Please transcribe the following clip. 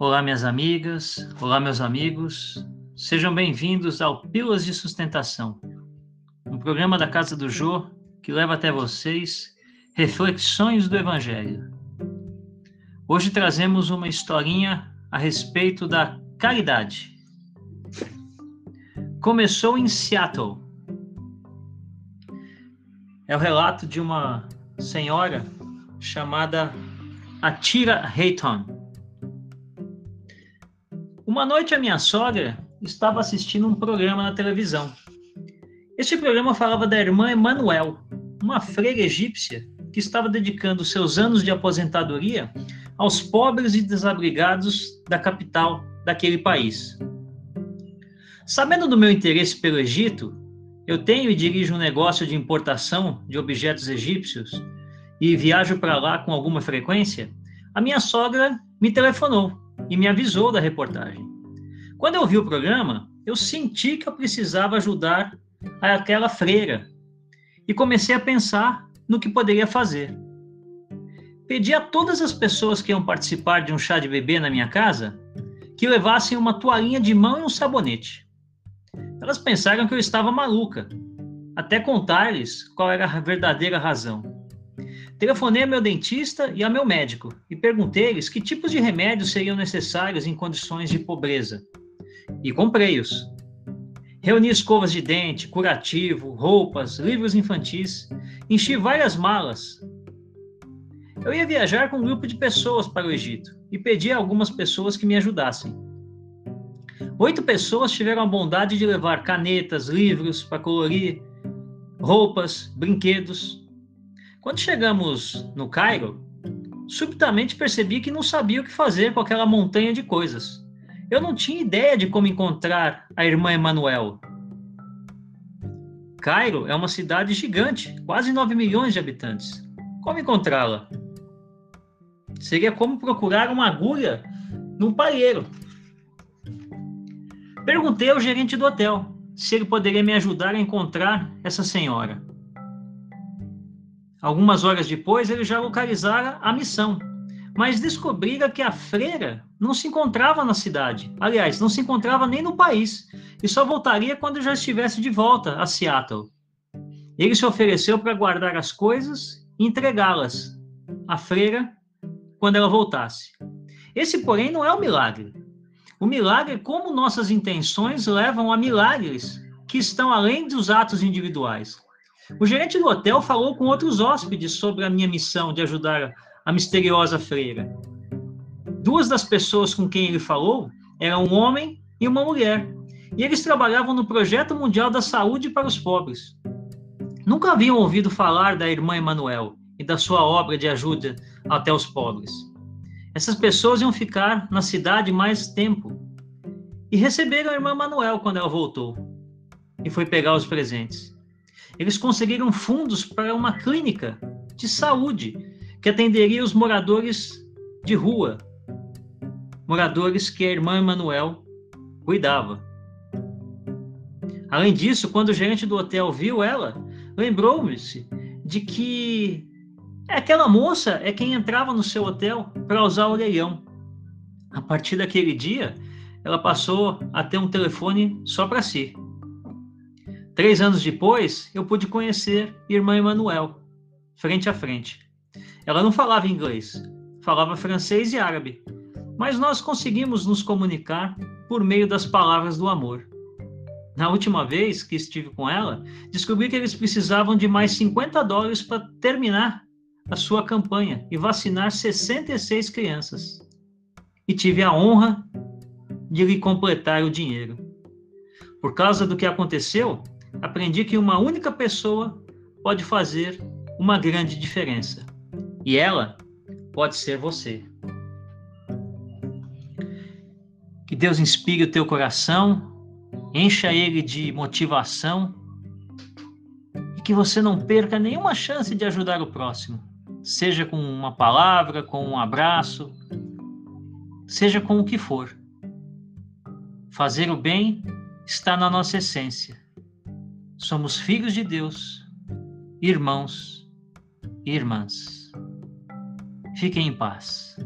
Olá, minhas amigas, olá, meus amigos, sejam bem-vindos ao Pílulas de Sustentação, um programa da Casa do Jô que leva até vocês reflexões do Evangelho. Hoje trazemos uma historinha a respeito da caridade. Começou em Seattle. É o relato de uma senhora chamada Atira Hayton uma noite a minha sogra estava assistindo um programa na televisão. Este programa falava da irmã Emanuel, uma freira egípcia que estava dedicando seus anos de aposentadoria aos pobres e desabrigados da capital daquele país. Sabendo do meu interesse pelo Egito, eu tenho e dirijo um negócio de importação de objetos egípcios e viajo para lá com alguma frequência. A minha sogra me telefonou e me avisou da reportagem. Quando eu vi o programa, eu senti que eu precisava ajudar aquela freira e comecei a pensar no que poderia fazer. Pedi a todas as pessoas que iam participar de um chá de bebê na minha casa que levassem uma toalhinha de mão e um sabonete. Elas pensaram que eu estava maluca, até contar-lhes qual era a verdadeira razão. Telefonei a meu dentista e a meu médico e perguntei-lhes que tipos de remédios seriam necessários em condições de pobreza. E comprei-os. Reuni escovas de dente, curativo, roupas, livros infantis, enchi várias malas. Eu ia viajar com um grupo de pessoas para o Egito e pedi a algumas pessoas que me ajudassem. Oito pessoas tiveram a bondade de levar canetas, livros para colorir, roupas, brinquedos, quando chegamos no Cairo, subitamente percebi que não sabia o que fazer com aquela montanha de coisas. Eu não tinha ideia de como encontrar a irmã Emanuel. Cairo é uma cidade gigante, quase 9 milhões de habitantes. Como encontrá-la? Seria como procurar uma agulha num palheiro. Perguntei ao gerente do hotel se ele poderia me ajudar a encontrar essa senhora. Algumas horas depois, ele já localizara a missão, mas descobrira que a freira não se encontrava na cidade. Aliás, não se encontrava nem no país e só voltaria quando já estivesse de volta a Seattle. Ele se ofereceu para guardar as coisas e entregá-las à freira quando ela voltasse. Esse, porém, não é o milagre. O milagre é como nossas intenções levam a milagres que estão além dos atos individuais. O gerente do hotel falou com outros hóspedes sobre a minha missão de ajudar a misteriosa freira. Duas das pessoas com quem ele falou eram um homem e uma mulher, e eles trabalhavam no Projeto Mundial da Saúde para os Pobres. Nunca haviam ouvido falar da irmã Emanuel e da sua obra de ajuda até os pobres. Essas pessoas iam ficar na cidade mais tempo e receberam a irmã Manuel quando ela voltou e foi pegar os presentes eles conseguiram fundos para uma clínica de saúde que atenderia os moradores de rua, moradores que a irmã Emanuel cuidava. Além disso, quando o gerente do hotel viu ela, lembrou-se de que aquela moça é quem entrava no seu hotel para usar o leilão. A partir daquele dia, ela passou a ter um telefone só para si. Três anos depois, eu pude conhecer irmã Emanuel, frente a frente. Ela não falava inglês, falava francês e árabe, mas nós conseguimos nos comunicar por meio das palavras do amor. Na última vez que estive com ela, descobri que eles precisavam de mais 50 dólares para terminar a sua campanha e vacinar 66 crianças. E tive a honra de lhe completar o dinheiro. Por causa do que aconteceu, aprendi que uma única pessoa pode fazer uma grande diferença. E ela pode ser você. Que Deus inspire o teu coração, encha ele de motivação e que você não perca nenhuma chance de ajudar o próximo, seja com uma palavra, com um abraço, seja com o que for. Fazer o bem está na nossa essência. Somos filhos de Deus, irmãos e irmãs. Fiquem em paz.